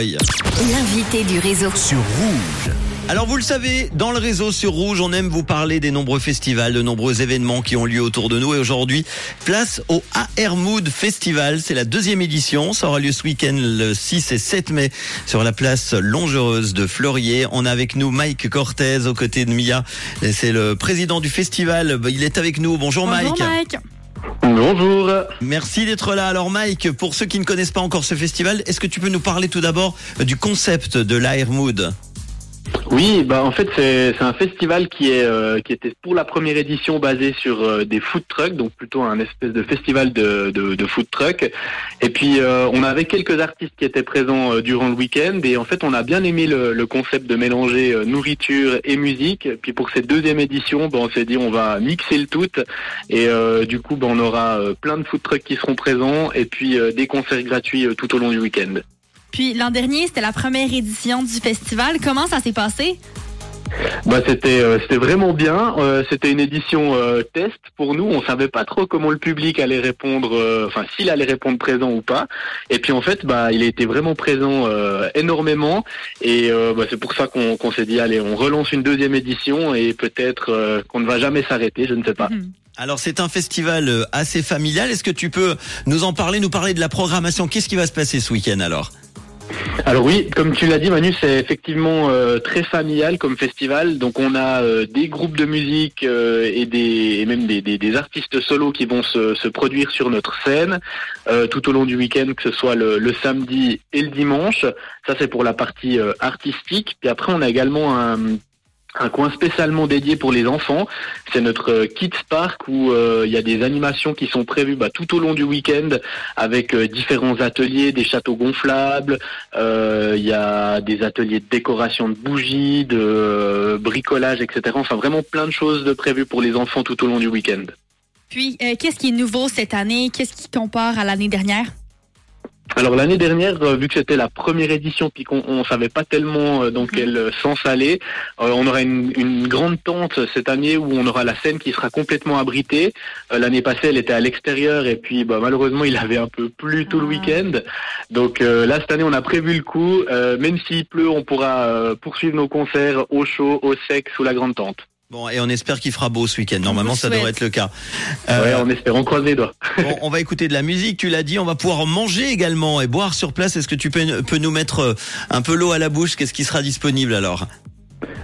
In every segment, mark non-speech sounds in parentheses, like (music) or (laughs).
L'invité du réseau. sur Rouge. Alors vous le savez, dans le réseau sur Rouge, on aime vous parler des nombreux festivals, de nombreux événements qui ont lieu autour de nous. Et aujourd'hui, place au AR Mood Festival. C'est la deuxième édition. Ça aura lieu ce week-end le 6 et 7 mai sur la place Longereuse de Fleurier. On a avec nous Mike Cortez aux côtés de Mia. Et C'est le président du festival. Il est avec nous. Bonjour, Bonjour Mike. Mike. Bonjour. Merci d'être là. Alors Mike, pour ceux qui ne connaissent pas encore ce festival, est-ce que tu peux nous parler tout d'abord du concept de l'AR Mood? Oui, bah en fait c'est un festival qui est euh, qui était pour la première édition basé sur euh, des food trucks, donc plutôt un espèce de festival de de, de food truck. Et puis euh, on avait quelques artistes qui étaient présents euh, durant le week-end et en fait on a bien aimé le, le concept de mélanger euh, nourriture et musique. Puis pour cette deuxième édition, bah, on s'est dit on va mixer le tout et euh, du coup bah, on aura plein de food trucks qui seront présents et puis des concerts gratuits tout au long du week-end. Puis l'an dernier, c'était la première édition du festival. Comment ça s'est passé? Bah c'était euh, c'était vraiment bien. Euh, c'était une édition euh, test pour nous. On savait pas trop comment le public allait répondre, euh, enfin s'il allait répondre présent ou pas. Et puis en fait, bah il a été vraiment présent euh, énormément. Et euh, bah, c'est pour ça qu'on s'est dit allez, on relance une deuxième édition et peut-être euh, qu'on ne va jamais s'arrêter. Je ne sais pas. Mhm. Alors c'est un festival euh, assez familial. Est-ce que tu peux nous en parler, nous parler de la programmation? Qu'est-ce qui va se passer ce week-end alors? Alors oui, comme tu l'as dit Manu, c'est effectivement euh, très familial comme festival. Donc on a euh, des groupes de musique euh, et, des, et même des, artistes solos qui vont se, produire sur notre scène tout au long du week-end, que ce soit le, le samedi et le dimanche. Ça c'est pour la partie artistique. Puis après on a également un un coin spécialement dédié pour les enfants. C'est notre euh, Kids Park où euh, il y a des animations qui sont prévues bah, tout au long du week-end avec euh, différents ateliers, des châteaux gonflables, il y a des ateliers de décoration de bougies, de bricolage, etc. Enfin vraiment plein de choses de prévues pour les enfants tout au long du week-end. Puis, qu'est-ce qui est nouveau cette année? Qu'est-ce qui compare à l'année dernière? Alors l'année dernière, euh, vu que c'était la première édition, puis qu'on on savait pas tellement euh, dans quel euh, sens aller, euh, on aura une, une grande tente cette année où on aura la scène qui sera complètement abritée. Euh, L'année passée, elle était à l'extérieur et puis bah, malheureusement, il avait un peu plu tout le Ah. week-end. Donc euh, là, cette année, on a prévu le coup. Euh, même s'il pleut, on pourra euh, poursuivre nos concerts au chaud, au sec, sous la grande tente. Bon, et on espère qu'il fera beau ce week-end. Normalement, ça souhaite. devrait être le cas. Ouais, Euh, en espérant croiser les doigts. (laughs) bon, on va écouter de la musique. Tu l'as dit, on va pouvoir manger également et boire sur place. Est-ce que tu peux, peux nous mettre euh, un peu l'eau à la bouche? Qu'est-ce qui sera disponible alors?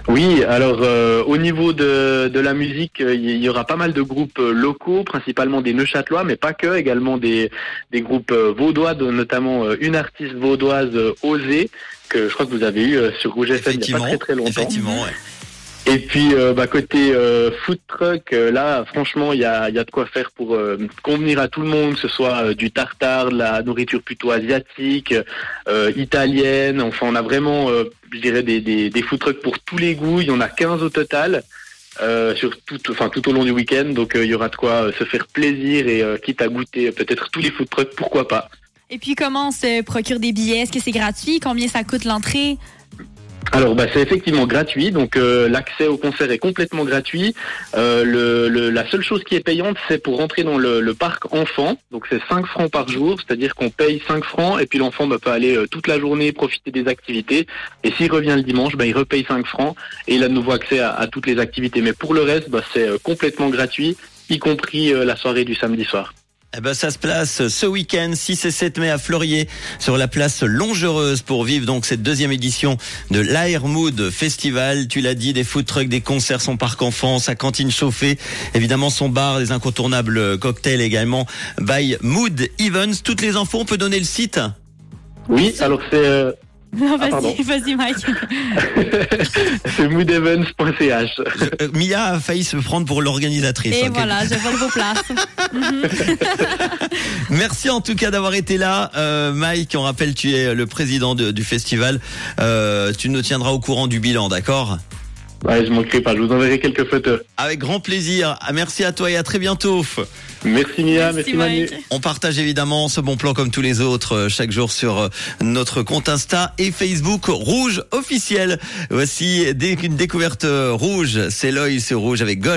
Oui, alors euh, au niveau de, de la musique, euh, il y aura pas mal de groupes locaux, principalement des Neuchâtelois, mais pas que, également des, des groupes euh, vaudois, dont notamment euh, une artiste vaudoise, euh, Osée, que je crois que vous avez eu euh, sur Rouge FM il y a pas Effectivement, très très longtemps. effectivement. ouais. Et puis euh, bah, côté euh, food truck, euh, là franchement il y a, y a de quoi faire pour euh, convenir à tout le monde, que ce soit euh, du tartare, de la nourriture plutôt asiatique, euh, italienne. Enfin on a vraiment, je dirais des, des, des food trucks pour tous les goûts. Il y en a 15 au total. Sur tout, enfin tout au long du week-end, donc il y aura de quoi se faire plaisir et quitte à goûter peut-être tous les food trucks, pourquoi pas. Et puis, comment on se procure des billets? Est-ce que c'est gratuit? Combien ça coûte l'entrée? Alors bah, c'est effectivement gratuit, donc euh, l'accès au concert est complètement gratuit. Euh, la seule chose qui est payante, c'est pour rentrer dans le, parc enfant, donc c'est 5 francs par jour, c'est-à-dire qu'on paye 5 francs et puis l'enfant bah, peut aller euh, toute la journée profiter des activités. Et s'il revient le dimanche, bah, il repaye 5 francs et il a de nouveau accès à, toutes les activités. Mais pour le reste, bah, c'est complètement gratuit, y compris la soirée du samedi soir. Eh ben, ça se place ce week-end, 6 et 7 mai à Fleurier, sur la place Longereuse pour vivre donc cette deuxième édition de l'Air Mood Festival. Tu l'as dit, des food trucks, des concerts, son parc enfant, sa cantine chauffée, évidemment son bar, des incontournables cocktails également by Mood Evans. Toutes les infos, on peut donner le site? Oui, alors c'est euh, (laughs) Non, pardon. vas-y, vas-y, Mike. (laughs) c'est moodevents.ch. Euh, Mia a failli se prendre pour l'organisatrice. Et hein, voilà, je vole vos places. (laughs) Merci en tout cas d'avoir été là. Euh, Mike, on rappelle, tu es le président de- du festival. Euh, tu nous tiendras au courant du bilan, d'accord? Ouais, je manquerai pas, je vous enverrai quelques photos. Avec grand plaisir. Ah, Merci à toi et à très bientôt. Merci Mia, merci, Manu. Mike. On partage évidemment ce bon plan comme tous les autres euh, chaque jour sur euh, notre compte Insta et Facebook Rouge officiel. Voici qu'une découverte euh, rouge, c'est l'œil sur rouge avec Gold.